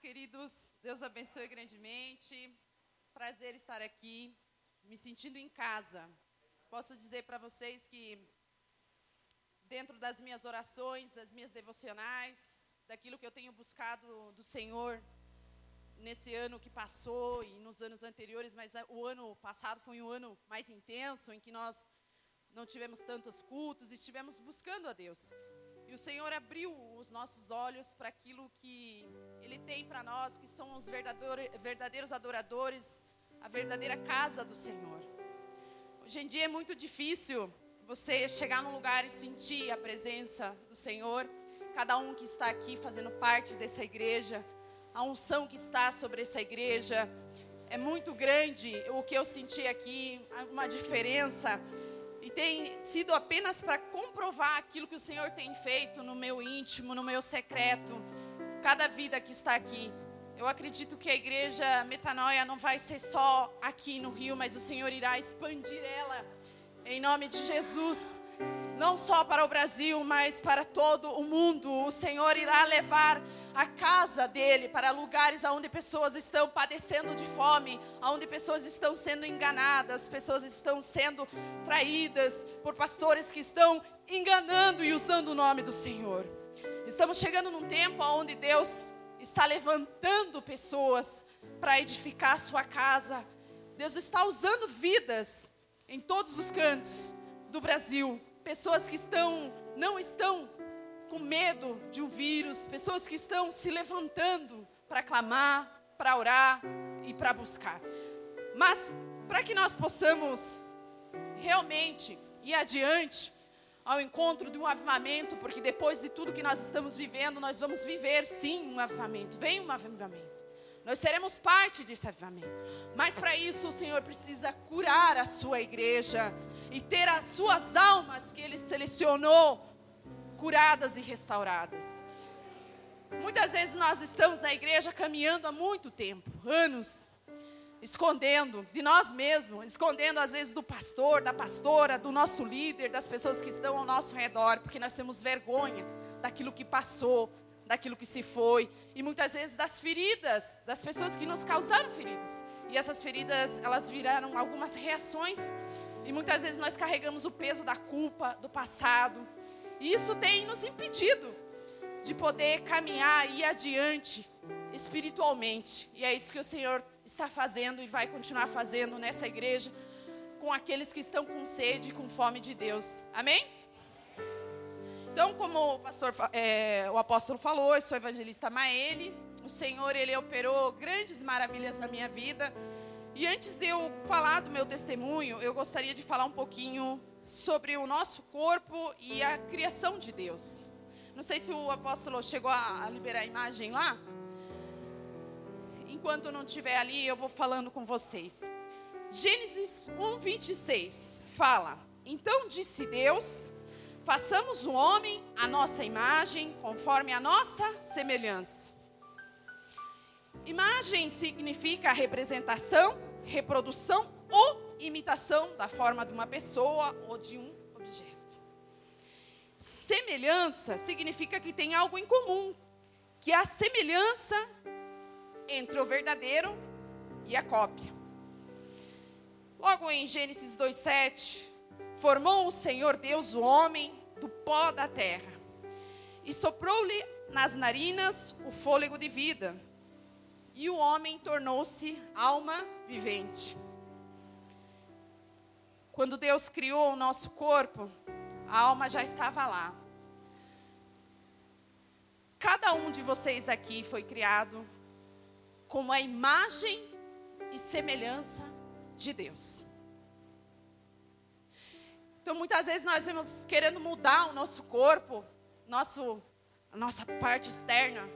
queridos. Deus abençoe grandemente. Prazer estar aqui, me sentindo em casa. Posso dizer para vocês que, dentro das minhas orações, das minhas devocionais, daquilo que eu tenho buscado do Senhor nesse ano que passou e nos anos anteriores, mas o ano passado foi um ano mais intenso, em que nós não tivemos tantos cultos e estivemos buscando a Deus. E o Senhor abriu os nossos olhos para aquilo que Ele tem para nós, que são os verdadeiros adoradores, a verdadeira casa do Senhor. Hoje em dia é muito difícil você chegar num lugar e sentir a presença do Senhor. Cada um que está aqui fazendo parte dessa igreja, a unção que está sobre essa igreja, é muito grande o que eu senti aqui, uma diferença e tem sido apenas para comprovar aquilo que o Senhor tem feito no meu íntimo, no meu secreto, cada vida que está aqui. Eu acredito que a igreja Metanoia não vai ser só aqui no Rio, mas o Senhor irá expandir ela em nome de Jesus não só para o Brasil, mas para todo o mundo. O Senhor irá levar a casa dele para lugares onde pessoas estão padecendo de fome, onde pessoas estão sendo enganadas, pessoas estão sendo traídas por pastores que estão enganando e usando o nome do Senhor. Estamos chegando num tempo onde Deus está levantando pessoas para edificar a sua casa. Deus está usando vidas em todos os cantos do Brasil pessoas que estão não estão com medo de um vírus, pessoas que estão se levantando para clamar, para orar e para buscar. Mas para que nós possamos realmente ir adiante ao encontro de um avivamento, porque depois de tudo que nós estamos vivendo, nós vamos viver sim um avivamento. Vem um avivamento. Nós seremos parte desse avivamento. Mas para isso o Senhor precisa curar a sua igreja, e ter as suas almas que Ele selecionou curadas e restauradas. Muitas vezes nós estamos na igreja caminhando há muito tempo, anos, escondendo de nós mesmos, escondendo às vezes do pastor, da pastora, do nosso líder, das pessoas que estão ao nosso redor, porque nós temos vergonha daquilo que passou, daquilo que se foi, e muitas vezes das feridas, das pessoas que nos causaram feridas. E essas feridas, elas viraram algumas reações e muitas vezes nós carregamos o peso da culpa, do passado. E isso tem nos impedido de poder caminhar e ir adiante espiritualmente. E é isso que o Senhor está fazendo e vai continuar fazendo nessa igreja com aqueles que estão com sede e com fome de Deus. Amém? Então, como o, pastor, é, o apóstolo falou, eu sou evangelista Maele. O Senhor, Ele operou grandes maravilhas na minha vida. E antes de eu falar do meu testemunho, eu gostaria de falar um pouquinho sobre o nosso corpo e a criação de Deus. Não sei se o apóstolo chegou a liberar a imagem lá. Enquanto não estiver ali, eu vou falando com vocês. Gênesis 1, 26 fala: Então disse Deus: Façamos o homem a nossa imagem, conforme a nossa semelhança. Imagem significa representação, reprodução ou imitação da forma de uma pessoa ou de um objeto. Semelhança significa que tem algo em comum, que a semelhança entre o verdadeiro e a cópia. Logo em Gênesis 2:7, formou o Senhor Deus o homem do pó da terra e soprou-lhe nas narinas o fôlego de vida e o homem tornou-se alma vivente. Quando Deus criou o nosso corpo, a alma já estava lá. Cada um de vocês aqui foi criado como a imagem e semelhança de Deus. Então, muitas vezes nós vamos querendo mudar o nosso corpo, nosso, a nossa parte externa,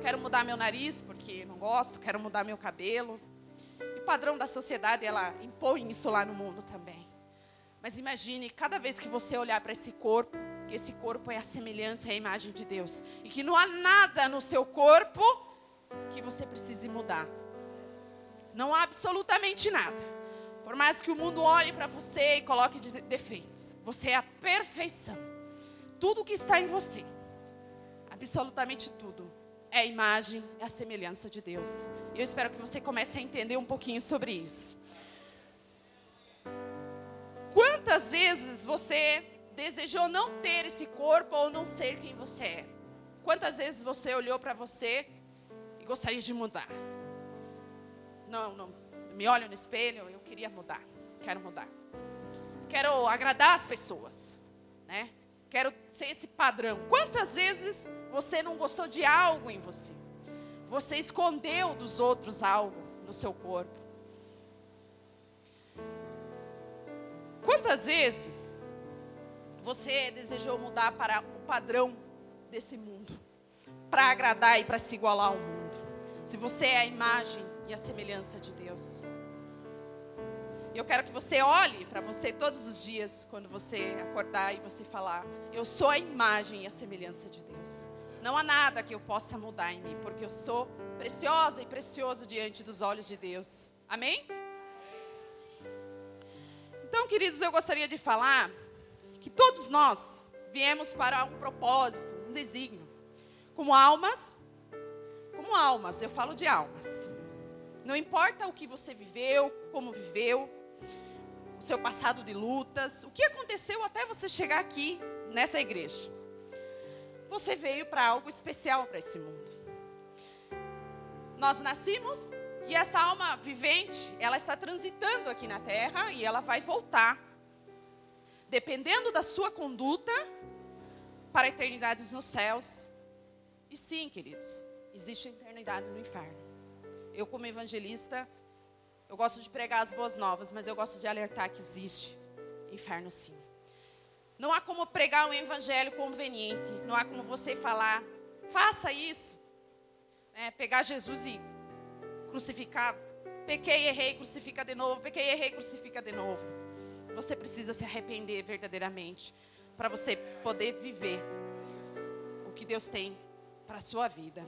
Quero mudar meu nariz porque não gosto, quero mudar meu cabelo. E o padrão da sociedade, ela impõe isso lá no mundo também. Mas imagine, cada vez que você olhar para esse corpo, que esse corpo é a semelhança e a imagem de Deus. E que não há nada no seu corpo que você precise mudar. Não há absolutamente nada. Por mais que o mundo olhe para você e coloque defeitos, você é a perfeição. Tudo que está em você, absolutamente tudo, é a imagem, é a semelhança de Deus. E eu espero que você comece a entender um pouquinho sobre isso. Quantas vezes você desejou não ter esse corpo ou não ser quem você é? Quantas vezes você olhou para você gostaria de mudar? Não, não. Me olho no espelho, eu queria mudar. Quero mudar. Quero agradar as pessoas, né? Quero ser esse padrão. Quantas vezes você não gostou de algo em você? Você escondeu dos outros algo no seu corpo? Quantas vezes você desejou mudar para o padrão desse mundo? Para agradar e para se igualar ao mundo? Se você é a imagem e a semelhança de Deus. Eu quero que você olhe para você todos os dias, quando você acordar e você falar: Eu sou a imagem e a semelhança de Deus. Não há nada que eu possa mudar em mim, porque eu sou preciosa e precioso diante dos olhos de Deus. Amém? Então, queridos, eu gostaria de falar que todos nós viemos para um propósito, um desígnio. Como almas, como almas, eu falo de almas. Não importa o que você viveu, como viveu, o seu passado de lutas, o que aconteceu até você chegar aqui nessa igreja. Você veio para algo especial para esse mundo. Nós nascimos e essa alma vivente, ela está transitando aqui na terra e ela vai voltar. Dependendo da sua conduta, para eternidades nos céus. E sim, queridos, existe eternidade no inferno. Eu, como evangelista, eu gosto de pregar as boas novas, mas eu gosto de alertar que existe inferno sim. Não há como pregar um evangelho conveniente. Não há como você falar, faça isso. É, pegar Jesus e crucificar. Pequei, errei, crucifica de novo. Pequei, errei, crucifica de novo. Você precisa se arrepender verdadeiramente para você poder viver o que Deus tem para a sua vida.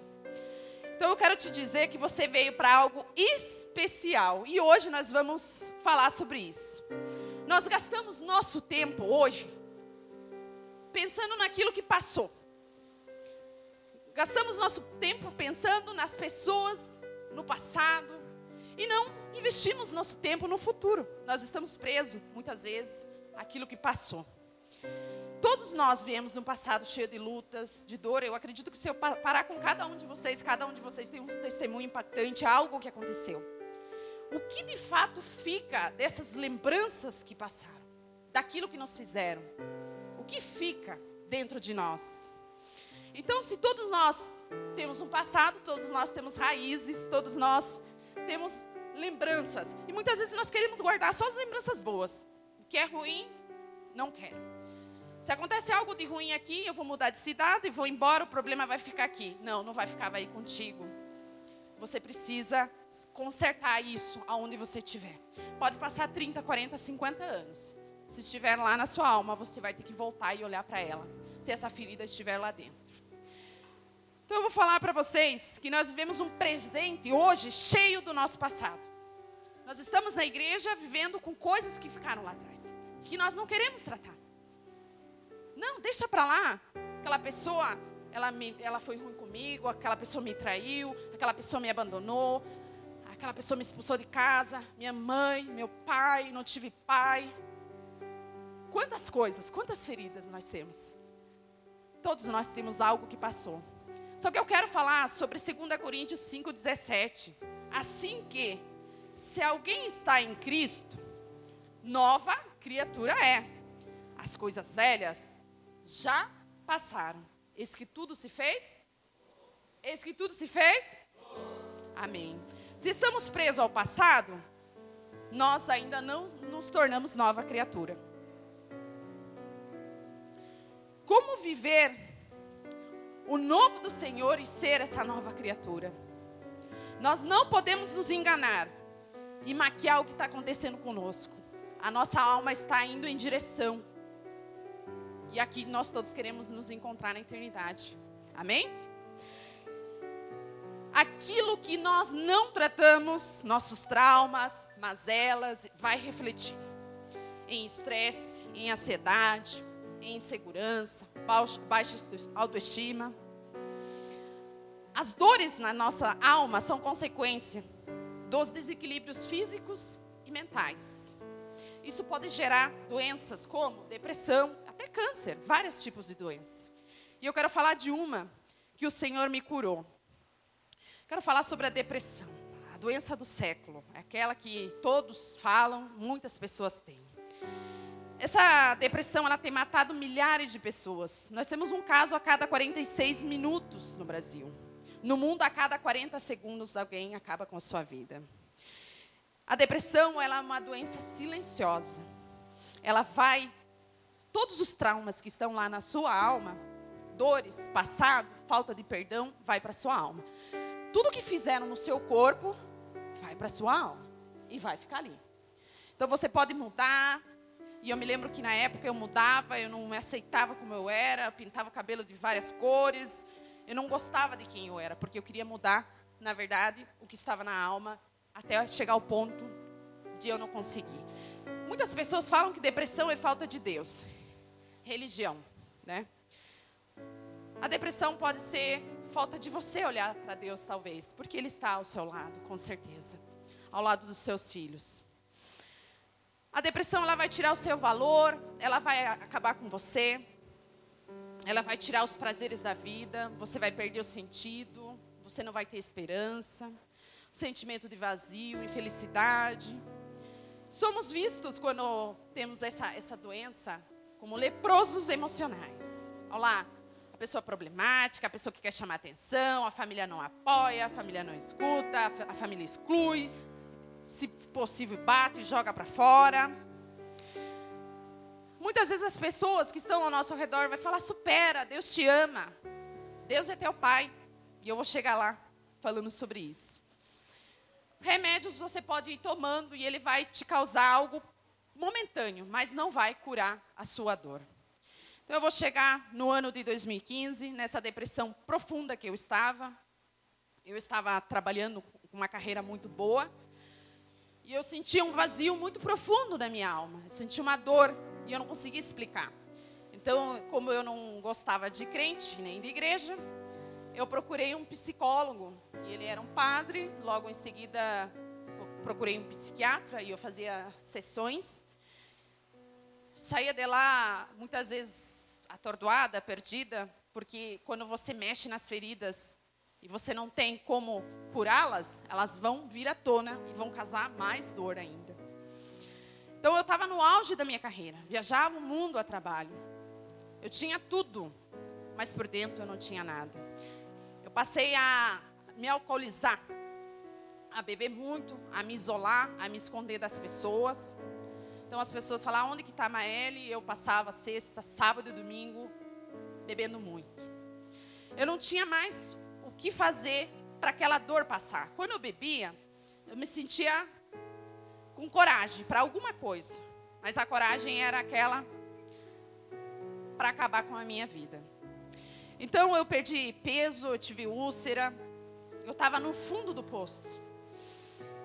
Então eu quero te dizer que você veio para algo especial e hoje nós vamos falar sobre isso. Nós gastamos nosso tempo hoje pensando naquilo que passou. Gastamos nosso tempo pensando nas pessoas no passado e não investimos nosso tempo no futuro. Nós estamos presos muitas vezes àquilo que passou. Todos nós viemos de um passado cheio de lutas, de dor. Eu acredito que se eu parar com cada um de vocês, cada um de vocês tem um testemunho impactante, algo que aconteceu. O que de fato fica dessas lembranças que passaram, daquilo que nos fizeram? O que fica dentro de nós? Então, se todos nós temos um passado, todos nós temos raízes, todos nós temos lembranças, e muitas vezes nós queremos guardar só as lembranças boas. O que é ruim, não quero. Se acontece algo de ruim aqui, eu vou mudar de cidade e vou embora, o problema vai ficar aqui. Não, não vai ficar, vai contigo. Você precisa consertar isso aonde você estiver. Pode passar 30, 40, 50 anos. Se estiver lá na sua alma, você vai ter que voltar e olhar para ela. Se essa ferida estiver lá dentro. Então eu vou falar para vocês que nós vivemos um presente hoje cheio do nosso passado. Nós estamos na igreja vivendo com coisas que ficaram lá atrás, que nós não queremos tratar. Não, deixa para lá. Aquela pessoa, ela, me, ela foi ruim comigo, aquela pessoa me traiu, aquela pessoa me abandonou, aquela pessoa me expulsou de casa, minha mãe, meu pai, não tive pai. Quantas coisas, quantas feridas nós temos? Todos nós temos algo que passou. Só que eu quero falar sobre 2 Coríntios 5,17. Assim que, se alguém está em Cristo, nova criatura é. As coisas velhas já passaram. Eis que tudo se fez? Eis que tudo se fez? Amém. Se estamos presos ao passado, nós ainda não nos tornamos nova criatura. Como viver o novo do Senhor e ser essa nova criatura? Nós não podemos nos enganar e maquiar o que está acontecendo conosco. A nossa alma está indo em direção e aqui nós todos queremos nos encontrar na eternidade. Amém? Aquilo que nós não tratamos, nossos traumas, mazelas, vai refletir em estresse, em ansiedade, em insegurança, baixa autoestima. As dores na nossa alma são consequência dos desequilíbrios físicos e mentais. Isso pode gerar doenças como depressão, até câncer, vários tipos de doenças. E eu quero falar de uma que o Senhor me curou. Quero falar sobre a depressão, a doença do século, aquela que todos falam, muitas pessoas têm. Essa depressão ela tem matado milhares de pessoas. Nós temos um caso a cada 46 minutos no Brasil. No mundo, a cada 40 segundos, alguém acaba com a sua vida. A depressão ela é uma doença silenciosa. Ela vai. Todos os traumas que estão lá na sua alma, dores, passado, falta de perdão, vai para a sua alma. Tudo que fizeram no seu corpo, vai para sua alma. E vai ficar ali. Então você pode mudar, e eu me lembro que na época eu mudava, eu não me aceitava como eu era, pintava o cabelo de várias cores. Eu não gostava de quem eu era, porque eu queria mudar, na verdade, o que estava na alma, até chegar ao ponto de eu não conseguir. Muitas pessoas falam que depressão é falta de Deus. Religião, né? A depressão pode ser falta de você olhar para Deus, talvez, porque Ele está ao seu lado, com certeza, ao lado dos seus filhos. A depressão ela vai tirar o seu valor, ela vai acabar com você, ela vai tirar os prazeres da vida, você vai perder o sentido, você não vai ter esperança, sentimento de vazio, infelicidade. Somos vistos quando temos essa, essa doença como leprosos emocionais. Olha lá, a pessoa problemática, a pessoa que quer chamar atenção, a família não apoia, a família não escuta, a família exclui, se possível, bate, joga para fora. Muitas vezes as pessoas que estão ao nosso redor vai falar: supera, Deus te ama, Deus é teu pai. E eu vou chegar lá falando sobre isso. Remédios você pode ir tomando e ele vai te causar algo momentâneo, mas não vai curar a sua dor. Então eu vou chegar no ano de 2015, nessa depressão profunda que eu estava. Eu estava trabalhando com uma carreira muito boa, e eu sentia um vazio muito profundo na minha alma. Eu sentia uma dor e eu não conseguia explicar. Então, como eu não gostava de crente nem de igreja, eu procurei um psicólogo. Ele era um padre. Logo em seguida, procurei um psiquiatra e eu fazia sessões. Saía de lá muitas vezes atordoada, perdida, porque quando você mexe nas feridas e você não tem como curá-las, elas vão vir à tona e vão causar mais dor ainda. Então eu estava no auge da minha carreira, viajava o mundo a trabalho. Eu tinha tudo, mas por dentro eu não tinha nada. Eu passei a me alcoolizar, a beber muito, a me isolar, a me esconder das pessoas. Então as pessoas falavam, onde que está a Maeli? Eu passava sexta, sábado e domingo bebendo muito. Eu não tinha mais que fazer para aquela dor passar. Quando eu bebia, eu me sentia com coragem para alguma coisa, mas a coragem era aquela para acabar com a minha vida. Então eu perdi peso, eu tive úlcera, eu estava no fundo do poço.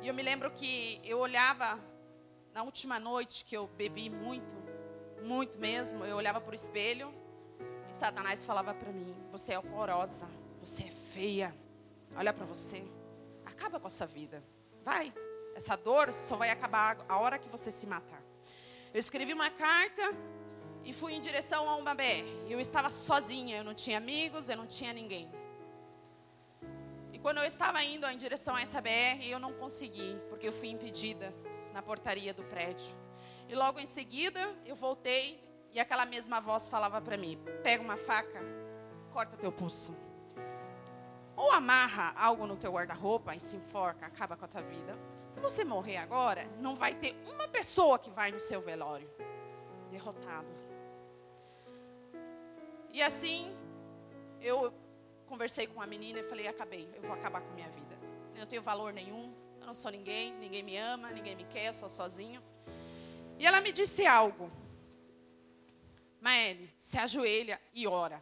E eu me lembro que eu olhava na última noite que eu bebi muito, muito mesmo, eu olhava para o espelho e Satanás falava para mim: Você é horrorosa. Você é feia. Olha para você. Acaba com essa vida. Vai. Essa dor só vai acabar a hora que você se matar. Eu escrevi uma carta e fui em direção a uma BR. Eu estava sozinha, eu não tinha amigos, eu não tinha ninguém. E quando eu estava indo em direção a essa BR, eu não consegui, porque eu fui impedida na portaria do prédio. E logo em seguida, eu voltei e aquela mesma voz falava para mim: pega uma faca, corta teu pulso. Ou amarra algo no teu guarda-roupa e se enforca, acaba com a tua vida. Se você morrer agora, não vai ter uma pessoa que vai no seu velório. Derrotado. E assim, eu conversei com uma menina e falei: acabei, eu vou acabar com a minha vida. Eu não tenho valor nenhum, eu não sou ninguém, ninguém me ama, ninguém me quer, eu sou sozinho. E ela me disse algo. Maele, se ajoelha e ora.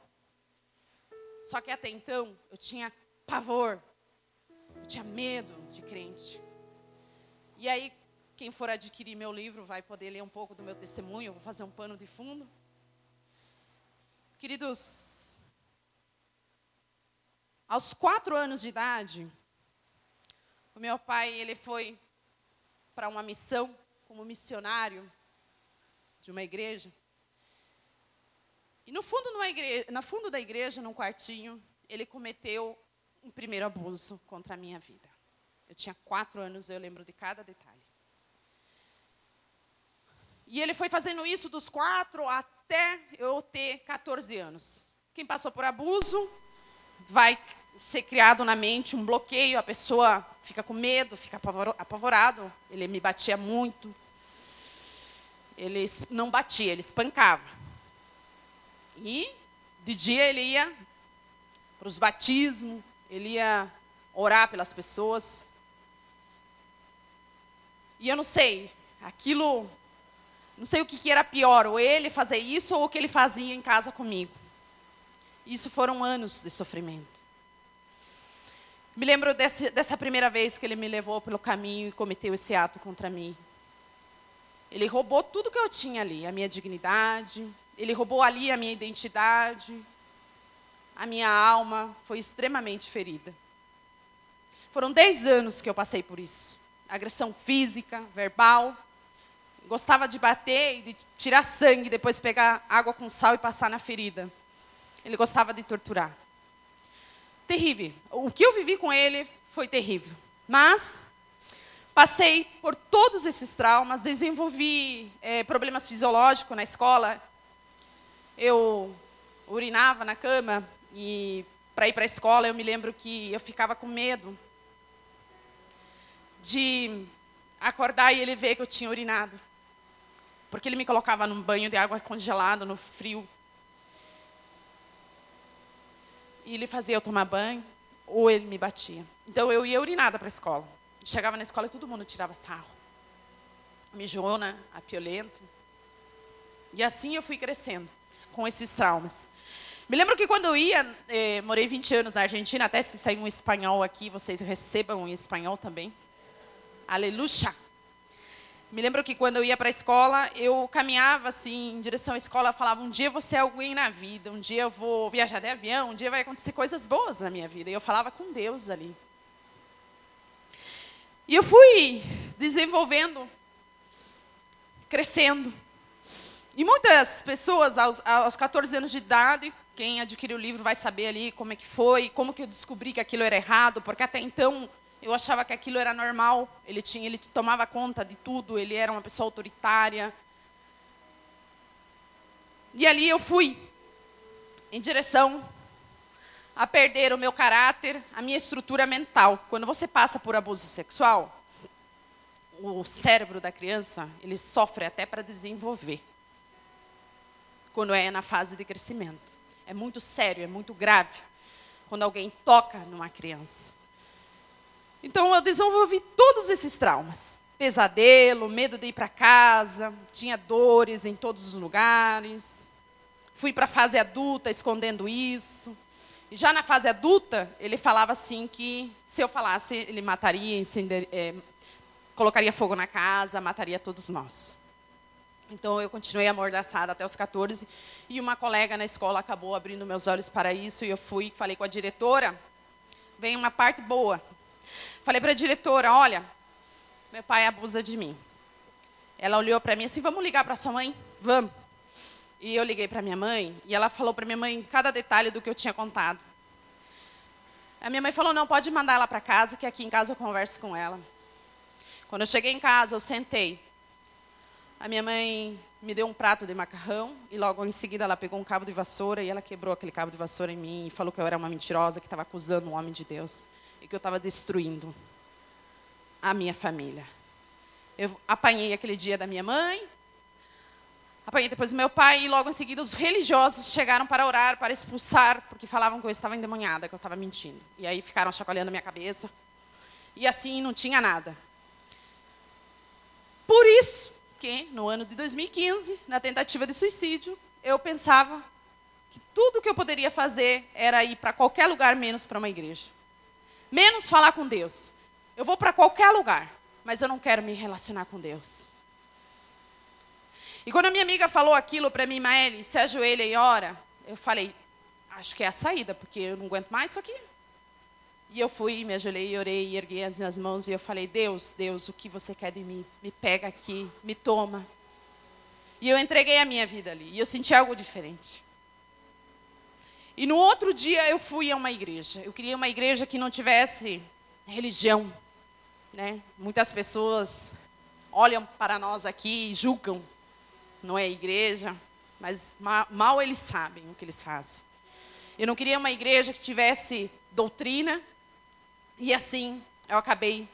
Só que até então eu tinha pavor, eu tinha medo de crente. E aí, quem for adquirir meu livro vai poder ler um pouco do meu testemunho, eu vou fazer um pano de fundo. Queridos, Aos quatro anos de idade, o meu pai ele foi para uma missão como missionário de uma igreja. E no fundo, numa igreja, no fundo da igreja, num quartinho, ele cometeu um primeiro abuso contra a minha vida. Eu tinha quatro anos, eu lembro de cada detalhe. E ele foi fazendo isso dos quatro até eu ter 14 anos. Quem passou por abuso vai ser criado na mente um bloqueio, a pessoa fica com medo, fica apavorado. Ele me batia muito. Ele não batia, ele espancava. E de dia ele ia para os batismos, ele ia orar pelas pessoas. E eu não sei, aquilo, não sei o que, que era pior, ou ele fazer isso ou o que ele fazia em casa comigo. Isso foram anos de sofrimento. Me lembro desse, dessa primeira vez que ele me levou pelo caminho e cometeu esse ato contra mim. Ele roubou tudo que eu tinha ali, a minha dignidade, ele roubou ali a minha identidade, a minha alma foi extremamente ferida. Foram dez anos que eu passei por isso. Agressão física, verbal. Gostava de bater e de tirar sangue, depois pegar água com sal e passar na ferida. Ele gostava de torturar terrível. O que eu vivi com ele foi terrível. Mas passei por todos esses traumas, desenvolvi é, problemas fisiológicos na escola. Eu urinava na cama e para ir para a escola eu me lembro que eu ficava com medo de acordar e ele ver que eu tinha urinado. Porque ele me colocava num banho de água congelada, no frio. E ele fazia eu tomar banho, ou ele me batia. Então eu ia urinada para a escola. Chegava na escola e todo mundo tirava sarro. Mijona, a piolento. E assim eu fui crescendo, com esses traumas. Me lembro que quando eu ia, eh, morei 20 anos na Argentina, até se sair um espanhol aqui, vocês recebam em espanhol também. Aleluia! Me lembro que quando eu ia para a escola, eu caminhava assim em direção à escola, falava: um dia vou ser alguém na vida, um dia eu vou viajar de avião, um dia vai acontecer coisas boas na minha vida. E eu falava com Deus ali. E eu fui desenvolvendo, crescendo. E muitas pessoas, aos, aos 14 anos de idade, quem adquiriu o livro vai saber ali como é que foi, como que eu descobri que aquilo era errado, porque até então eu achava que aquilo era normal. Ele tinha, ele tomava conta de tudo. Ele era uma pessoa autoritária. E ali eu fui em direção a perder o meu caráter, a minha estrutura mental. Quando você passa por abuso sexual, o cérebro da criança ele sofre até para desenvolver. Quando é na fase de crescimento, é muito sério, é muito grave. Quando alguém toca numa criança. Então eu desenvolvi todos esses traumas. Pesadelo, medo de ir para casa, tinha dores em todos os lugares. Fui para a fase adulta escondendo isso. E já na fase adulta, ele falava assim que se eu falasse, ele mataria, incender, é, colocaria fogo na casa, mataria todos nós. Então eu continuei amordaçada até os 14 e uma colega na escola acabou abrindo meus olhos para isso e eu fui, falei com a diretora, vem uma parte boa. Falei para a diretora, olha, meu pai abusa de mim. Ela olhou para mim assim, vamos ligar para sua mãe? Vamos. E eu liguei para minha mãe e ela falou para minha mãe cada detalhe do que eu tinha contado. A minha mãe falou, não, pode mandar ela para casa, que aqui em casa eu converso com ela. Quando eu cheguei em casa, eu sentei. A minha mãe me deu um prato de macarrão e logo em seguida ela pegou um cabo de vassoura e ela quebrou aquele cabo de vassoura em mim e falou que eu era uma mentirosa, que estava acusando um homem de Deus e que eu estava destruindo a minha família. Eu apanhei aquele dia da minha mãe, apanhei depois do meu pai, e logo em seguida os religiosos chegaram para orar, para expulsar, porque falavam que eu estava endemoniada, que eu estava mentindo. E aí ficaram chacoalhando a minha cabeça. E assim não tinha nada. Por isso que, no ano de 2015, na tentativa de suicídio, eu pensava que tudo que eu poderia fazer era ir para qualquer lugar menos para uma igreja menos falar com Deus. Eu vou para qualquer lugar, mas eu não quero me relacionar com Deus. E quando a minha amiga falou aquilo para mim, Maeli, se ajoelha e ora, eu falei, acho que é a saída, porque eu não aguento mais isso aqui. E eu fui, me ajoelhei, orei, erguei as minhas mãos e eu falei: Deus, Deus, o que você quer de mim? Me pega aqui, me toma. E eu entreguei a minha vida ali. E eu senti algo diferente. E no outro dia eu fui a uma igreja. Eu queria uma igreja que não tivesse religião. Né? Muitas pessoas olham para nós aqui e julgam. Não é igreja, mas mal eles sabem o que eles fazem. Eu não queria uma igreja que tivesse doutrina. E assim, eu acabei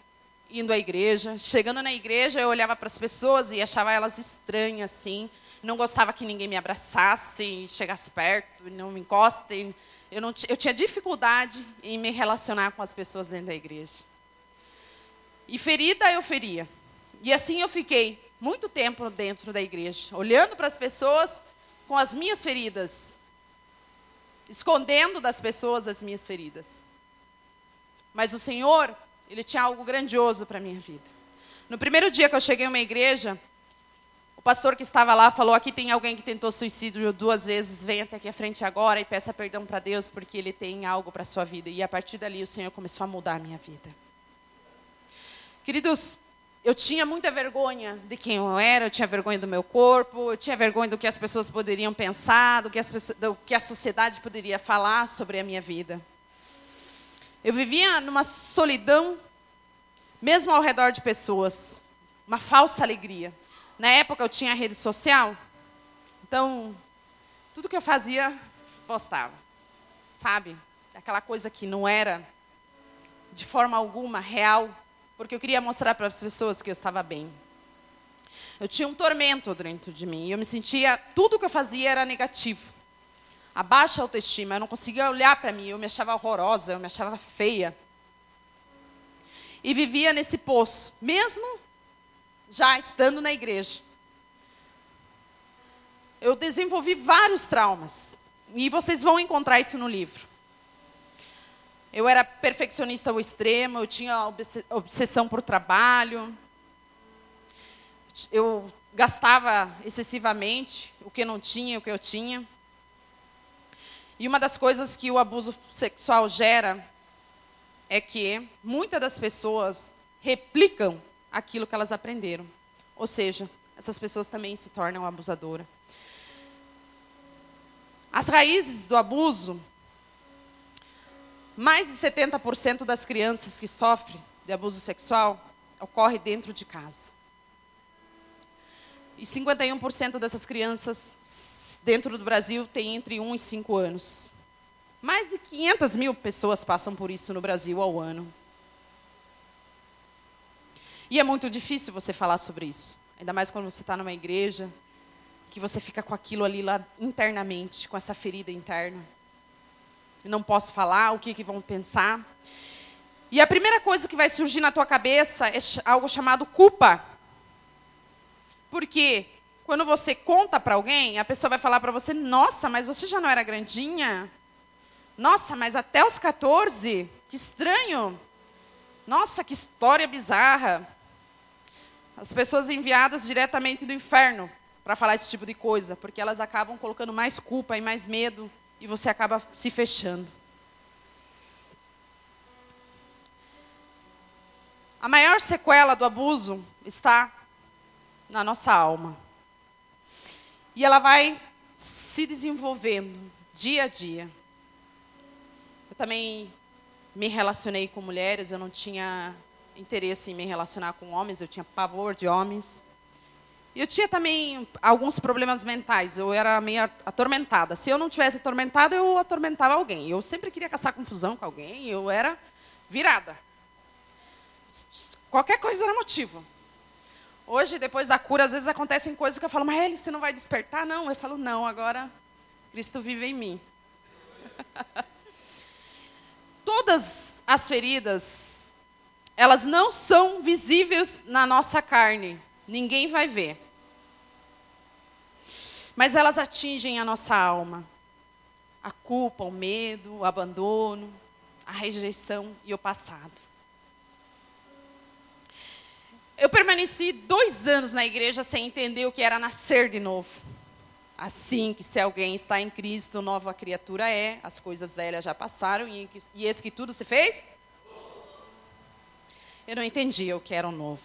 indo à igreja. Chegando na igreja, eu olhava para as pessoas e achava elas estranhas, assim. Não gostava que ninguém me abraçasse, chegasse perto, não me encoste. Eu, não eu tinha dificuldade em me relacionar com as pessoas dentro da igreja. E ferida eu feria. E assim eu fiquei muito tempo dentro da igreja, olhando para as pessoas com as minhas feridas, escondendo das pessoas as minhas feridas. Mas o Senhor, Ele tinha algo grandioso para a minha vida. No primeiro dia que eu cheguei a uma igreja, pastor que estava lá falou: Aqui tem alguém que tentou suicídio duas vezes, vem até aqui à frente agora e peça perdão para Deus, porque Ele tem algo para a sua vida. E a partir dali o Senhor começou a mudar a minha vida. Queridos, eu tinha muita vergonha de quem eu era, eu tinha vergonha do meu corpo, eu tinha vergonha do que as pessoas poderiam pensar, do que, as do que a sociedade poderia falar sobre a minha vida. Eu vivia numa solidão, mesmo ao redor de pessoas, uma falsa alegria. Na época eu tinha rede social, então tudo que eu fazia, postava. Sabe? Aquela coisa que não era de forma alguma real porque eu queria mostrar para as pessoas que eu estava bem. Eu tinha um tormento dentro de mim, eu me sentia, tudo que eu fazia era negativo. A baixa autoestima, eu não conseguia olhar para mim, eu me achava horrorosa, eu me achava feia. E vivia nesse poço, mesmo já estando na igreja. Eu desenvolvi vários traumas, e vocês vão encontrar isso no livro. Eu era perfeccionista ao extremo, eu tinha obsessão por trabalho. Eu gastava excessivamente o que não tinha, o que eu tinha. E uma das coisas que o abuso sexual gera é que muitas das pessoas replicam aquilo que elas aprenderam. Ou seja, essas pessoas também se tornam abusadoras. As raízes do abuso mais de 70% das crianças que sofrem de abuso sexual ocorre dentro de casa. E 51% dessas crianças dentro do Brasil têm entre 1 e 5 anos. Mais de 500 mil pessoas passam por isso no Brasil ao ano. E é muito difícil você falar sobre isso. Ainda mais quando você está numa igreja, que você fica com aquilo ali lá internamente, com essa ferida interna não posso falar, o que, que vão pensar. E a primeira coisa que vai surgir na tua cabeça é algo chamado culpa. Porque quando você conta para alguém, a pessoa vai falar para você: Nossa, mas você já não era grandinha? Nossa, mas até os 14? Que estranho. Nossa, que história bizarra. As pessoas enviadas diretamente do inferno para falar esse tipo de coisa, porque elas acabam colocando mais culpa e mais medo e você acaba se fechando. A maior sequela do abuso está na nossa alma. E ela vai se desenvolvendo dia a dia. Eu também me relacionei com mulheres, eu não tinha interesse em me relacionar com homens, eu tinha pavor de homens. E eu tinha também alguns problemas mentais, eu era meio atormentada. Se eu não tivesse atormentada, eu atormentava alguém. Eu sempre queria caçar confusão com alguém, eu era virada. Qualquer coisa era motivo. Hoje, depois da cura, às vezes acontecem coisas que eu falo, mas ele, você não vai despertar? Não. Eu falo, não, agora Cristo vive em mim. Todas as feridas, elas não são visíveis na nossa carne. Ninguém vai ver mas elas atingem a nossa alma. A culpa, o medo, o abandono, a rejeição e o passado. Eu permaneci dois anos na igreja sem entender o que era nascer de novo. Assim que se alguém está em Cristo, nova criatura é, as coisas velhas já passaram e, e esse que tudo se fez eu não entendia o que era o novo.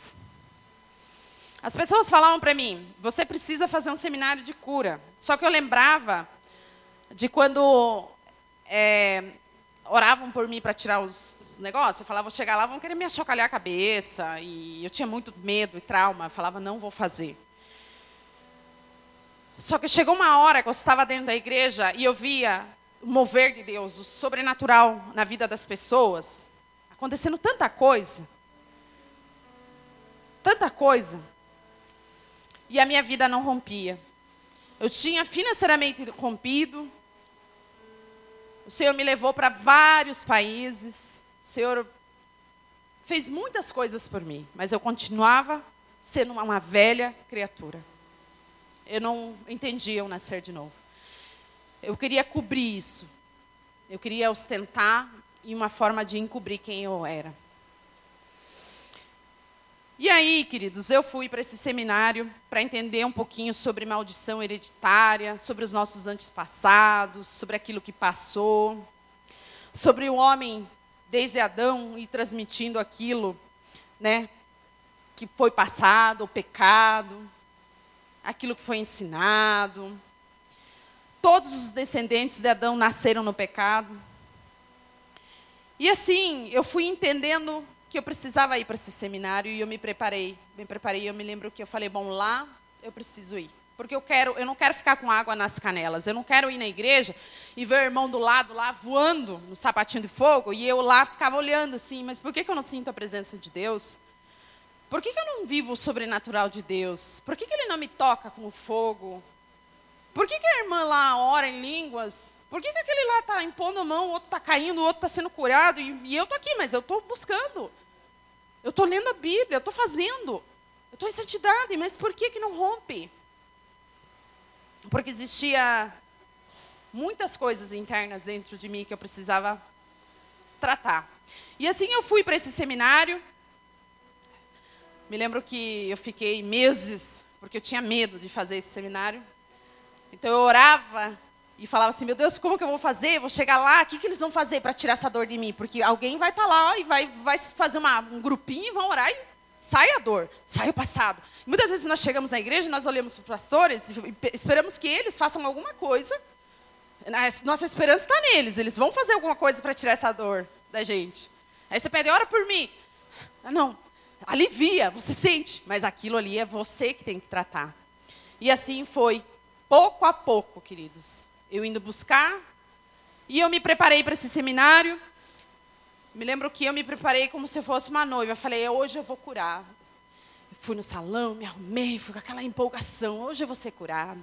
As pessoas falavam para mim: você precisa fazer um seminário de cura. Só que eu lembrava de quando é, oravam por mim para tirar os negócios. Eu falava: vou chegar lá, vão querer me achocalhar a cabeça. E eu tinha muito medo e trauma. Eu falava: não vou fazer. Só que chegou uma hora que eu estava dentro da igreja e eu via o mover de Deus, o sobrenatural na vida das pessoas, acontecendo tanta coisa. Tanta coisa. E a minha vida não rompia. Eu tinha financeiramente rompido. O Senhor me levou para vários países. O Senhor fez muitas coisas por mim, mas eu continuava sendo uma velha criatura. Eu não entendia o nascer de novo. Eu queria cobrir isso. Eu queria ostentar em uma forma de encobrir quem eu era. E aí, queridos, eu fui para esse seminário para entender um pouquinho sobre maldição hereditária, sobre os nossos antepassados, sobre aquilo que passou, sobre o homem desde Adão e transmitindo aquilo, né, que foi passado, o pecado, aquilo que foi ensinado. Todos os descendentes de Adão nasceram no pecado. E assim, eu fui entendendo que eu precisava ir para esse seminário e eu me preparei. Me preparei, eu me lembro que eu falei, bom, lá eu preciso ir. Porque eu quero, eu não quero ficar com água nas canelas. Eu não quero ir na igreja e ver o irmão do lado lá voando no sapatinho de fogo e eu lá ficava olhando assim, mas por que, que eu não sinto a presença de Deus? Por que, que eu não vivo o sobrenatural de Deus? Por que, que ele não me toca com fogo? Por que, que a irmã lá ora em línguas? Por que, que aquele lá está impondo a mão, o outro está caindo, o outro está sendo curado e, e eu estou aqui, mas eu estou buscando. Eu estou lendo a Bíblia, eu estou fazendo. Eu estou em santidade, mas por que, que não rompe? Porque existia muitas coisas internas dentro de mim que eu precisava tratar. E assim eu fui para esse seminário. Me lembro que eu fiquei meses, porque eu tinha medo de fazer esse seminário. Então eu orava e falava assim: Meu Deus, como que eu vou fazer? Eu vou chegar lá, o que, que eles vão fazer para tirar essa dor de mim? Porque alguém vai estar tá lá e vai, vai fazer uma, um grupinho e vão orar e sai a dor, sai o passado. muitas vezes nós chegamos na igreja, nós olhamos para os pastores e esperamos que eles façam alguma coisa. Nossa esperança está neles, eles vão fazer alguma coisa para tirar essa dor da gente. Aí você pede, ora por mim. Não, alivia, você sente, mas aquilo ali é você que tem que tratar. E assim foi, pouco a pouco, queridos eu indo buscar. E eu me preparei para esse seminário. Me lembro que eu me preparei como se eu fosse uma noiva. Eu falei, hoje eu vou curar. Fui no salão, me arrumei, fui com aquela empolgação. Hoje eu vou ser curada.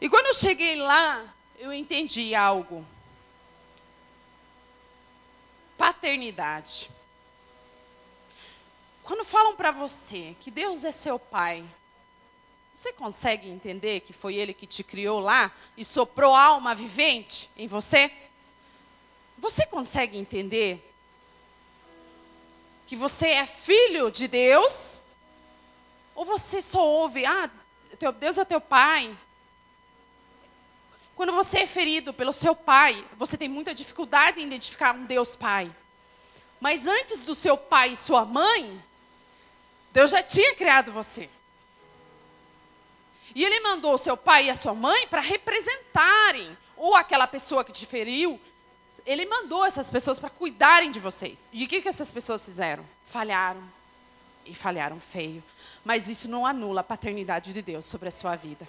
E quando eu cheguei lá, eu entendi algo. Paternidade. Quando falam para você que Deus é seu pai, você consegue entender que foi Ele que te criou lá e soprou alma vivente em você? Você consegue entender que você é filho de Deus? Ou você só ouve, ah, teu Deus é teu pai? Quando você é ferido pelo seu pai, você tem muita dificuldade em identificar um Deus pai. Mas antes do seu pai e sua mãe, Deus já tinha criado você. E ele mandou seu pai e a sua mãe para representarem, ou aquela pessoa que te feriu, ele mandou essas pessoas para cuidarem de vocês. E o que, que essas pessoas fizeram? Falharam. E falharam feio. Mas isso não anula a paternidade de Deus sobre a sua vida.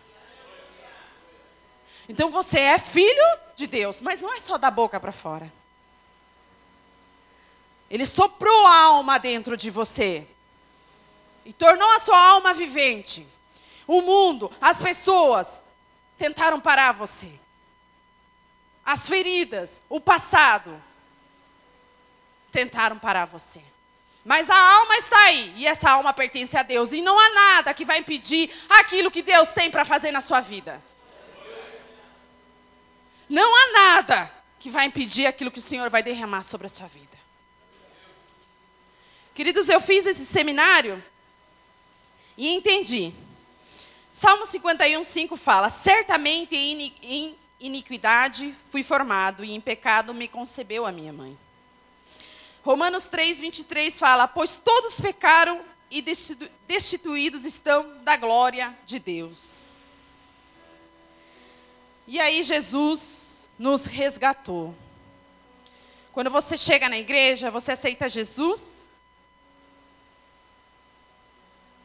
Então você é filho de Deus, mas não é só da boca para fora. Ele soprou a alma dentro de você e tornou a sua alma vivente. O mundo, as pessoas tentaram parar você. As feridas, o passado tentaram parar você. Mas a alma está aí, e essa alma pertence a Deus, e não há nada que vai impedir aquilo que Deus tem para fazer na sua vida. Não há nada que vai impedir aquilo que o Senhor vai derramar sobre a sua vida. Queridos, eu fiz esse seminário e entendi Salmo 51, 5 fala: Certamente em iniquidade fui formado, e em pecado me concebeu a minha mãe. Romanos 3, 23 fala: Pois todos pecaram e destituídos estão da glória de Deus. E aí Jesus nos resgatou. Quando você chega na igreja, você aceita Jesus?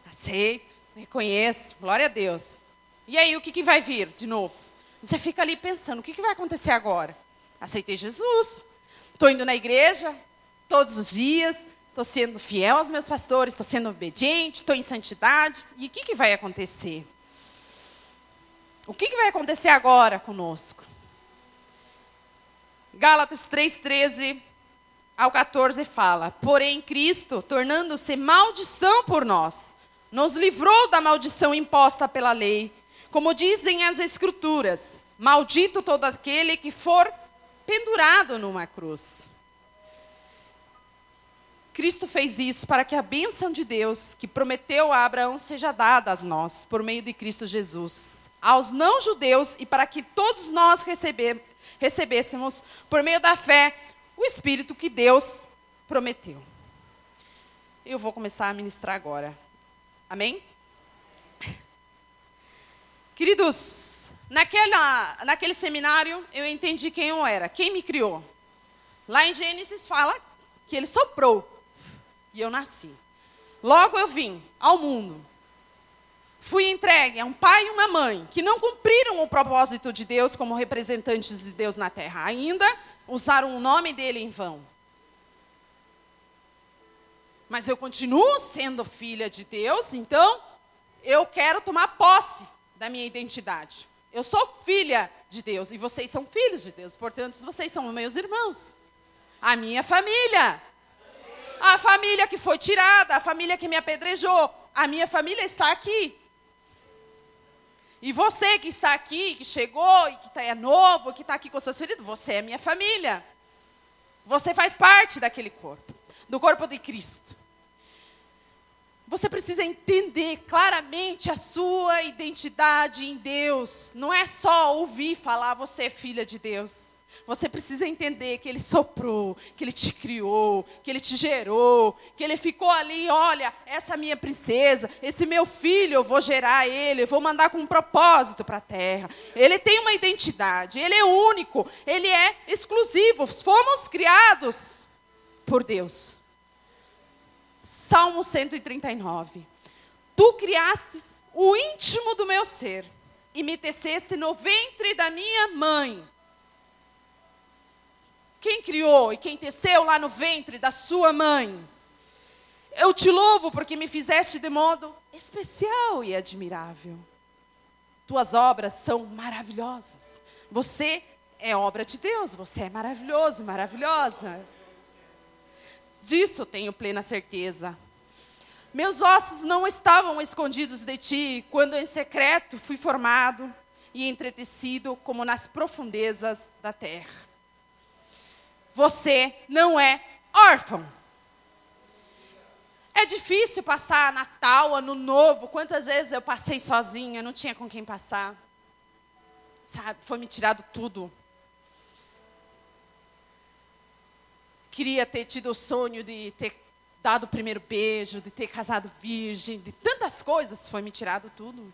Aceito, reconheço, glória a Deus. E aí, o que, que vai vir de novo? Você fica ali pensando: o que, que vai acontecer agora? Aceitei Jesus, estou indo na igreja todos os dias, estou sendo fiel aos meus pastores, estou sendo obediente, estou em santidade. E o que, que vai acontecer? O que, que vai acontecer agora conosco? Gálatas 3,13 ao 14 fala: Porém, Cristo, tornando-se maldição por nós, nos livrou da maldição imposta pela lei, como dizem as Escrituras: Maldito todo aquele que for pendurado numa cruz. Cristo fez isso para que a bênção de Deus, que prometeu a Abraão, seja dada a nós, por meio de Cristo Jesus, aos não-judeus, e para que todos nós recebêssemos, por meio da fé, o Espírito que Deus prometeu. Eu vou começar a ministrar agora. Amém? Queridos, naquela, naquele seminário eu entendi quem eu era, quem me criou. Lá em Gênesis fala que ele soprou e eu nasci. Logo eu vim ao mundo. Fui entregue a um pai e uma mãe que não cumpriram o propósito de Deus como representantes de Deus na terra. Ainda usaram o nome dele em vão. Mas eu continuo sendo filha de Deus, então eu quero tomar posse da minha identidade. Eu sou filha de Deus e vocês são filhos de Deus, portanto, vocês são meus irmãos. A minha família a família que foi tirada, a família que me apedrejou, a minha família está aqui. E você que está aqui, que chegou e que tá, é novo, que está aqui com seus filhos, você é minha família. Você faz parte daquele corpo, do corpo de Cristo. Você precisa entender claramente a sua identidade em Deus. Não é só ouvir falar, você é filha de Deus. Você precisa entender que Ele soprou, que Ele te criou, que Ele te gerou, que Ele ficou ali, olha, essa minha princesa, esse meu filho, eu vou gerar ele, eu vou mandar com um propósito para a terra. Ele tem uma identidade, Ele é único, Ele é exclusivo. Fomos criados por Deus. Salmo 139. Tu criastes o íntimo do meu ser e me teceste no ventre da minha mãe. Quem criou e quem teceu lá no ventre da sua mãe? Eu te louvo porque me fizeste de modo especial e admirável. Tuas obras são maravilhosas. Você é obra de Deus, você é maravilhoso, maravilhosa. Disso tenho plena certeza. Meus ossos não estavam escondidos de ti quando em secreto fui formado e entretecido como nas profundezas da terra você não é órfão. É difícil passar Natal, Ano Novo. Quantas vezes eu passei sozinha, não tinha com quem passar. Sabe, foi me tirado tudo. Queria ter tido o sonho de ter dado o primeiro beijo, de ter casado virgem, de tantas coisas, foi me tirado tudo.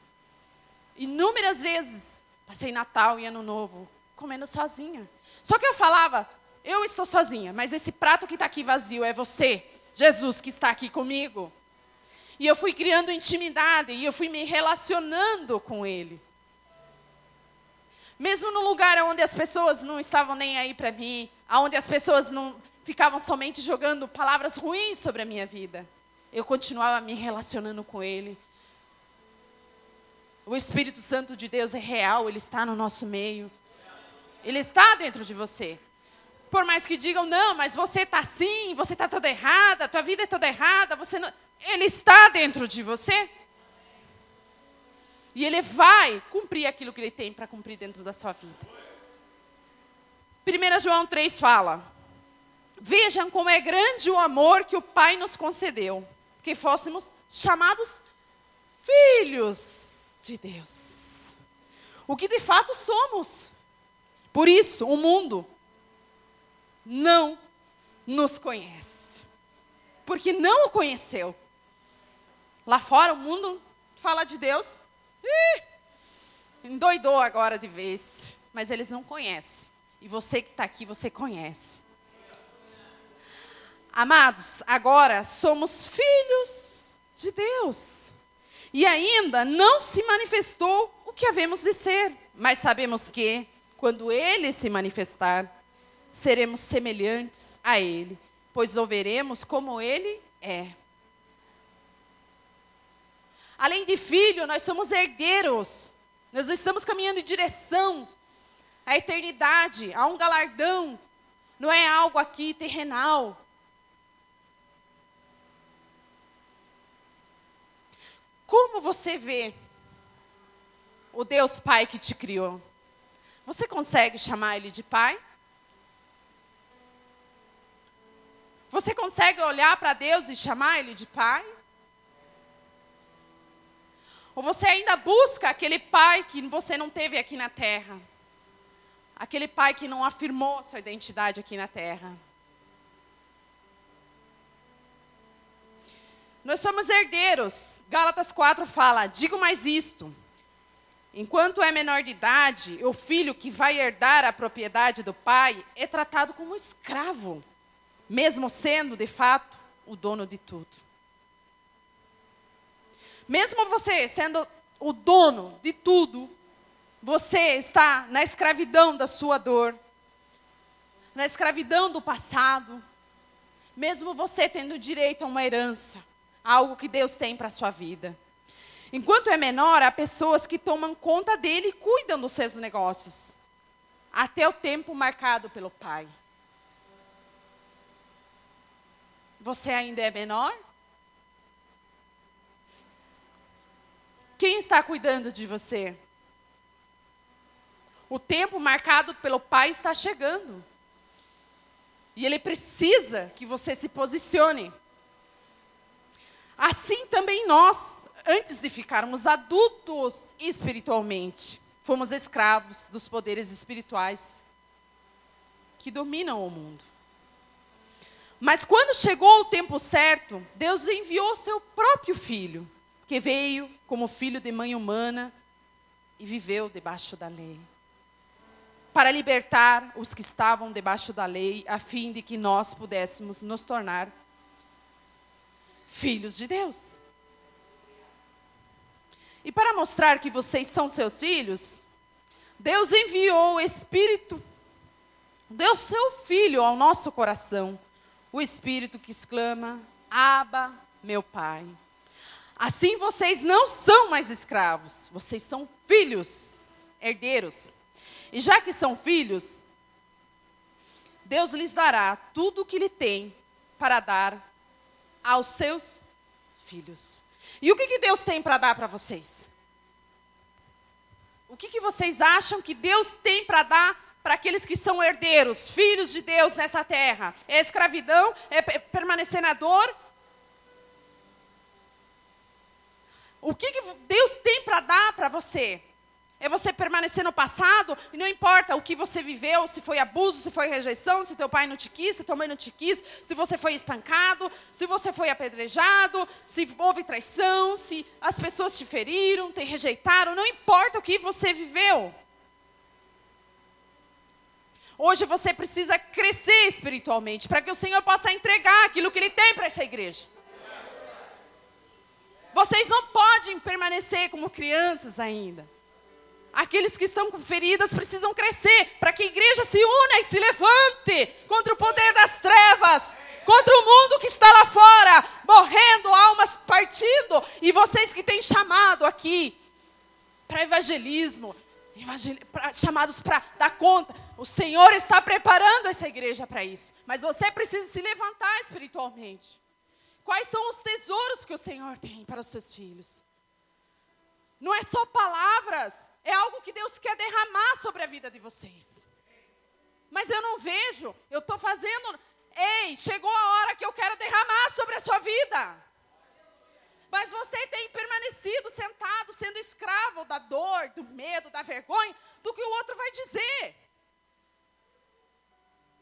Inúmeras vezes passei Natal e Ano Novo comendo sozinha. Só que eu falava, eu estou sozinha, mas esse prato que está aqui vazio é você, Jesus, que está aqui comigo. E eu fui criando intimidade, e eu fui me relacionando com Ele. Mesmo no lugar onde as pessoas não estavam nem aí para mim, onde as pessoas não ficavam somente jogando palavras ruins sobre a minha vida, eu continuava me relacionando com Ele. O Espírito Santo de Deus é real, Ele está no nosso meio. Ele está dentro de você. Por mais que digam, não, mas você está assim, você está toda errada, tua vida é toda errada, você não... Ele está dentro de você. E ele vai cumprir aquilo que ele tem para cumprir dentro da sua vida. 1 João 3 fala: Vejam como é grande o amor que o Pai nos concedeu, que fôssemos chamados filhos de Deus. O que de fato somos. Por isso, o mundo não nos conhece. Porque não o conheceu. Lá fora o mundo fala de Deus. Ih, endoidou agora de vez. Mas eles não conhecem. E você que está aqui, você conhece. Amados, agora somos filhos de Deus. E ainda não se manifestou o que havemos de ser. Mas sabemos que, quando Ele se manifestar, seremos semelhantes a Ele, pois o veremos como Ele é. Além de filho, nós somos herdeiros. Nós estamos caminhando em direção à eternidade, a um galardão. Não é algo aqui terrenal. Como você vê o Deus Pai que te criou? Você consegue chamar Ele de Pai? Você consegue olhar para Deus e chamar Ele de Pai? Ou você ainda busca aquele pai que você não teve aqui na terra? Aquele pai que não afirmou sua identidade aqui na terra? Nós somos herdeiros. Gálatas 4 fala: digo mais isto. Enquanto é menor de idade, o filho que vai herdar a propriedade do pai é tratado como escravo, mesmo sendo, de fato, o dono de tudo. Mesmo você sendo o dono de tudo, você está na escravidão da sua dor, na escravidão do passado, mesmo você tendo direito a uma herança, algo que Deus tem para a sua vida. Enquanto é menor, há pessoas que tomam conta dele e cuidam dos seus negócios, até o tempo marcado pelo pai. Você ainda é menor? Quem está cuidando de você? O tempo marcado pelo Pai está chegando. E Ele precisa que você se posicione. Assim também nós, antes de ficarmos adultos espiritualmente, fomos escravos dos poderes espirituais que dominam o mundo. Mas quando chegou o tempo certo, Deus enviou seu próprio filho que veio como filho de mãe humana e viveu debaixo da lei. Para libertar os que estavam debaixo da lei, a fim de que nós pudéssemos nos tornar filhos de Deus. E para mostrar que vocês são seus filhos, Deus enviou o Espírito, deu seu Filho ao nosso coração, o Espírito que exclama: Abba, meu Pai. Assim vocês não são mais escravos, vocês são filhos, herdeiros. E já que são filhos, Deus lhes dará tudo o que Ele tem para dar aos seus filhos. E o que, que Deus tem para dar para vocês? O que, que vocês acham que Deus tem para dar para aqueles que são herdeiros, filhos de Deus nessa terra? É escravidão? É permanecer na dor? O que, que Deus tem para dar para você? É você permanecer no passado e não importa o que você viveu, se foi abuso, se foi rejeição, se teu pai não te quis, se tua mãe não te quis, se você foi espancado, se você foi apedrejado, se houve traição, se as pessoas te feriram, te rejeitaram, não importa o que você viveu. Hoje você precisa crescer espiritualmente para que o Senhor possa entregar aquilo que Ele tem para essa igreja. Vocês não podem permanecer como crianças ainda. Aqueles que estão com feridas precisam crescer para que a igreja se una e se levante contra o poder das trevas, contra o mundo que está lá fora, morrendo, almas partindo. E vocês que têm chamado aqui para evangelismo, evangel... pra, chamados para dar conta, o Senhor está preparando essa igreja para isso. Mas você precisa se levantar espiritualmente. Quais são os tesouros que o Senhor tem para os seus filhos? Não é só palavras, é algo que Deus quer derramar sobre a vida de vocês. Mas eu não vejo, eu estou fazendo. Ei, chegou a hora que eu quero derramar sobre a sua vida. Mas você tem permanecido sentado, sendo escravo da dor, do medo, da vergonha, do que o outro vai dizer.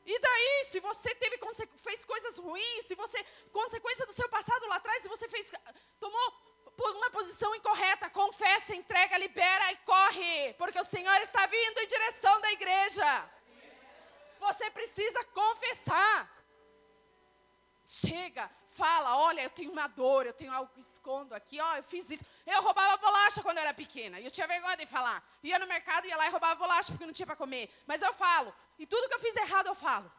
E daí, se você teve fez coisas ruins, se você consequência do seu passado lá atrás, se você fez tomou uma posição incorreta, confessa, entrega, libera e corre, porque o Senhor está vindo em direção da igreja. Você precisa confessar. Chega, fala, olha, eu tenho uma dor, eu tenho algo que escondo aqui, ó, eu fiz isso. Eu roubava bolacha quando eu era pequena, e eu tinha vergonha de falar. Ia no mercado, ia lá e roubava bolacha porque não tinha para comer. Mas eu falo, e tudo que eu fiz de errado eu falo.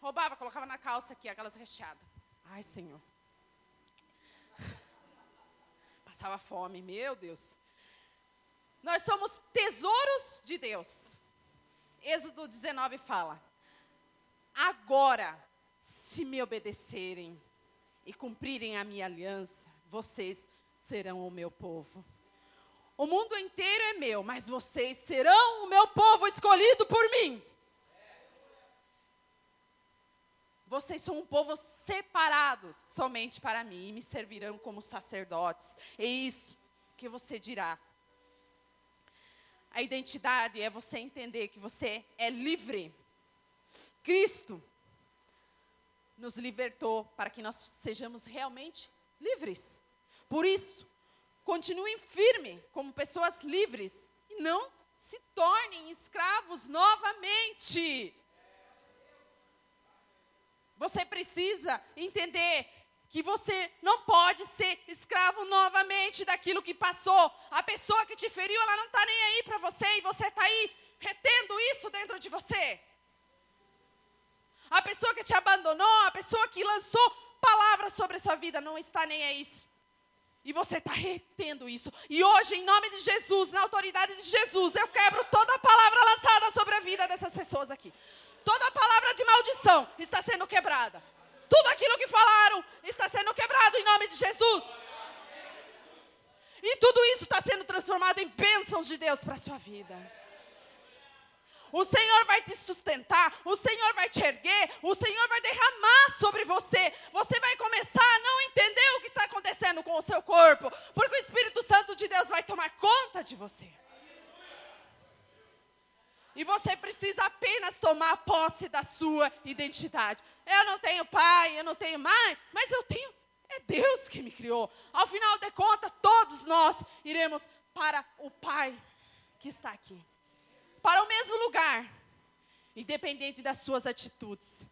Roubava, colocava na calça aqui, aquelas recheadas. Ai, Senhor. Passava fome, meu Deus. Nós somos tesouros de Deus. Êxodo 19 fala: Agora, se me obedecerem e cumprirem a minha aliança, vocês serão o meu povo. O mundo inteiro é meu, mas vocês serão o meu povo escolhido por mim. Vocês são um povo separado somente para mim e me servirão como sacerdotes. É isso que você dirá. A identidade é você entender que você é livre. Cristo nos libertou para que nós sejamos realmente livres. Por isso, continuem firmes como pessoas livres e não se tornem escravos novamente. Você precisa entender que você não pode ser escravo novamente daquilo que passou. A pessoa que te feriu, ela não está nem aí para você e você está aí retendo isso dentro de você. A pessoa que te abandonou, a pessoa que lançou palavras sobre a sua vida, não está nem aí. E você está retendo isso. E hoje, em nome de Jesus, na autoridade de Jesus, eu quebro toda a palavra lançada sobre a vida dessas pessoas aqui. Toda palavra de maldição está sendo quebrada. Tudo aquilo que falaram está sendo quebrado em nome de Jesus. E tudo isso está sendo transformado em bênçãos de Deus para a sua vida. O Senhor vai te sustentar, o Senhor vai te erguer, o Senhor vai derramar sobre você. Você vai começar a não entender o que está acontecendo com o seu corpo, porque o Espírito Santo de Deus vai tomar conta de você. E você precisa apenas tomar posse da sua identidade. Eu não tenho pai, eu não tenho mãe, mas eu tenho. É Deus que me criou. Ao final de contas, todos nós iremos para o Pai que está aqui para o mesmo lugar, independente das suas atitudes.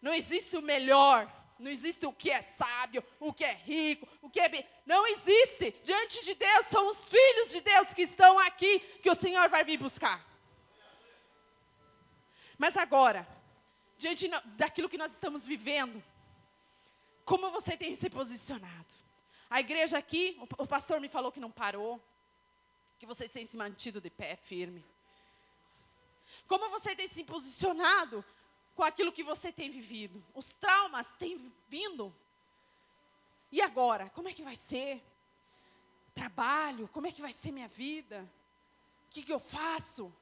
Não existe o melhor, não existe o que é sábio, o que é rico, o que é. Não existe. Diante de Deus, são os filhos de Deus que estão aqui que o Senhor vai vir buscar. Mas agora, diante daquilo que nós estamos vivendo, como você tem se posicionado? A igreja aqui, o pastor me falou que não parou, que vocês têm se mantido de pé firme. Como você tem se posicionado com aquilo que você tem vivido. Os traumas têm vindo. E agora? Como é que vai ser? Trabalho? Como é que vai ser minha vida? O que, que eu faço?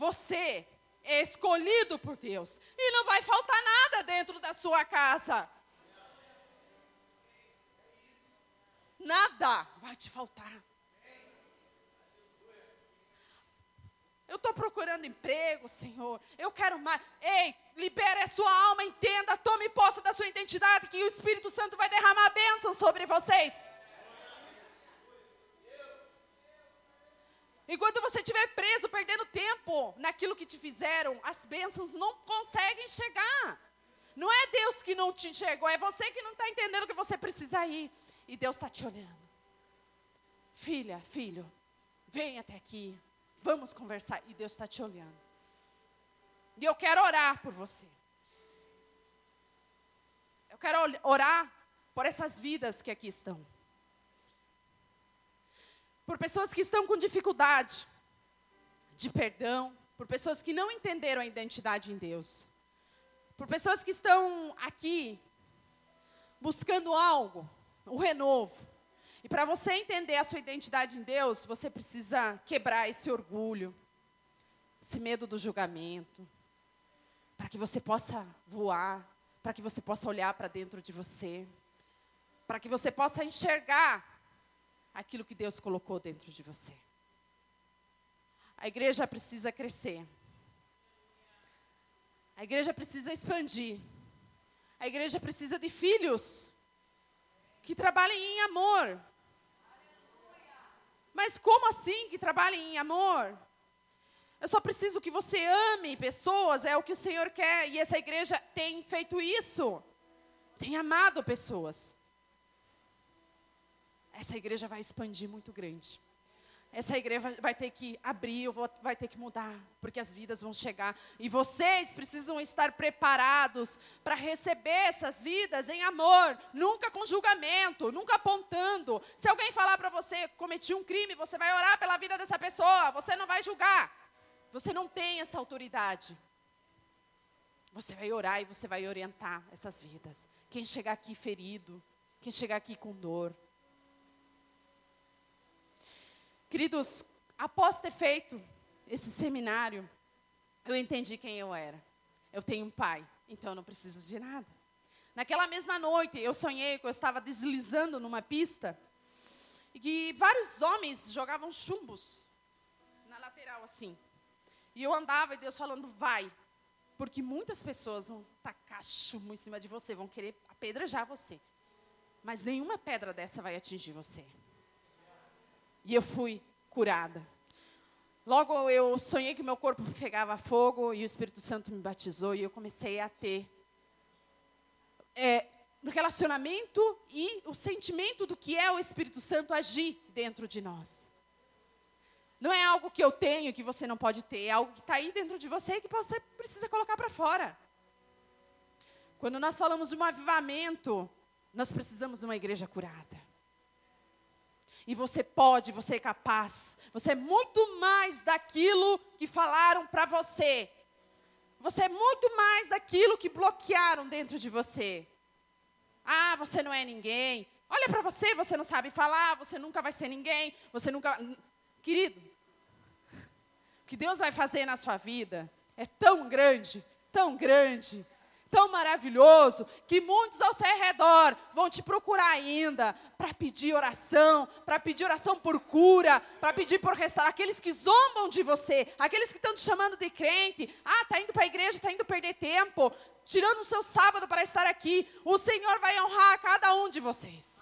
Você é escolhido por Deus. E não vai faltar nada dentro da sua casa. Nada vai te faltar. Eu estou procurando emprego, Senhor. Eu quero mais. Ei, libere a sua alma, entenda, tome posse da sua identidade, que o Espírito Santo vai derramar bênção sobre vocês. Enquanto você estiver preso, perdendo tempo naquilo que te fizeram, as bênçãos não conseguem chegar. Não é Deus que não te enxergou, é você que não está entendendo que você precisa ir. E Deus está te olhando. Filha, filho, vem até aqui. Vamos conversar. E Deus está te olhando. E eu quero orar por você. Eu quero orar por essas vidas que aqui estão. Por pessoas que estão com dificuldade de perdão. Por pessoas que não entenderam a identidade em Deus. Por pessoas que estão aqui buscando algo o renovo. E para você entender a sua identidade em Deus, você precisa quebrar esse orgulho, esse medo do julgamento, para que você possa voar, para que você possa olhar para dentro de você, para que você possa enxergar aquilo que Deus colocou dentro de você. A igreja precisa crescer. A igreja precisa expandir. A igreja precisa de filhos que trabalhem em amor. Mas como assim que trabalhem em amor? Eu só preciso que você ame pessoas, é o que o Senhor quer, e essa igreja tem feito isso. Tem amado pessoas. Essa igreja vai expandir muito grande. Essa igreja vai ter que abrir, vou, vai ter que mudar, porque as vidas vão chegar. E vocês precisam estar preparados para receber essas vidas em amor, nunca com julgamento, nunca apontando. Se alguém falar para você cometi um crime, você vai orar pela vida dessa pessoa, você não vai julgar. Você não tem essa autoridade. Você vai orar e você vai orientar essas vidas. Quem chegar aqui ferido, quem chegar aqui com dor. Queridos, após ter feito esse seminário, eu entendi quem eu era. Eu tenho um pai, então eu não preciso de nada. Naquela mesma noite, eu sonhei que eu estava deslizando numa pista e que vários homens jogavam chumbos na lateral assim. E eu andava e Deus falando, vai. Porque muitas pessoas vão tacar chumbo em cima de você, vão querer apedrejar você. Mas nenhuma pedra dessa vai atingir você. E eu fui curada. Logo eu sonhei que meu corpo pegava fogo e o Espírito Santo me batizou e eu comecei a ter é, relacionamento e o sentimento do que é o Espírito Santo agir dentro de nós. Não é algo que eu tenho que você não pode ter, é algo que está aí dentro de você que você precisa colocar para fora. Quando nós falamos de um avivamento, nós precisamos de uma igreja curada. E você pode, você é capaz. Você é muito mais daquilo que falaram para você. Você é muito mais daquilo que bloquearam dentro de você. Ah, você não é ninguém. Olha para você, você não sabe falar, você nunca vai ser ninguém, você nunca. Querido, o que Deus vai fazer na sua vida é tão grande, tão grande, tão maravilhoso, que muitos ao seu redor vão te procurar ainda para pedir oração, para pedir oração por cura, para pedir por restaurar. Aqueles que zombam de você, aqueles que estão te chamando de crente. Ah, está indo para a igreja, está indo perder tempo, tirando o seu sábado para estar aqui. O Senhor vai honrar cada um de vocês.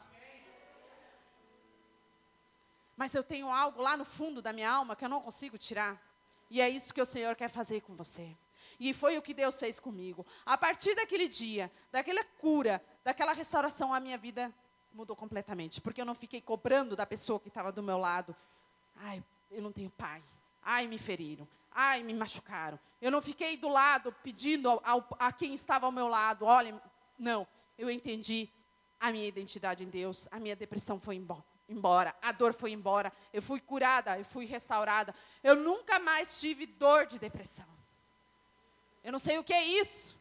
Mas eu tenho algo lá no fundo da minha alma que eu não consigo tirar. E é isso que o Senhor quer fazer com você. E foi o que Deus fez comigo. A partir daquele dia, daquela cura, daquela restauração, a minha vida mudou completamente. Porque eu não fiquei cobrando da pessoa que estava do meu lado. Ai, eu não tenho pai. Ai, me feriram. Ai, me machucaram. Eu não fiquei do lado pedindo ao, a quem estava ao meu lado. Olha, não. Eu entendi a minha identidade em Deus. A minha depressão foi embora embora, a dor foi embora, eu fui curada, eu fui restaurada. Eu nunca mais tive dor de depressão. Eu não sei o que é isso.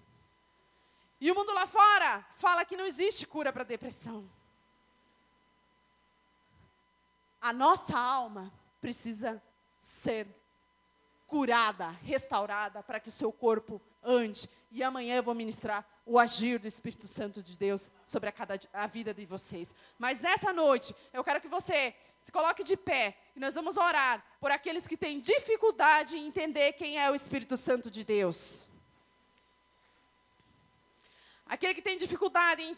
E o mundo lá fora fala que não existe cura para depressão. A nossa alma precisa ser curada, restaurada, para que o seu corpo ande. E amanhã eu vou ministrar o agir do Espírito Santo de Deus sobre a, cada, a vida de vocês. Mas nessa noite, eu quero que você se coloque de pé e nós vamos orar por aqueles que têm dificuldade em entender quem é o Espírito Santo de Deus. Aquele que tem dificuldade em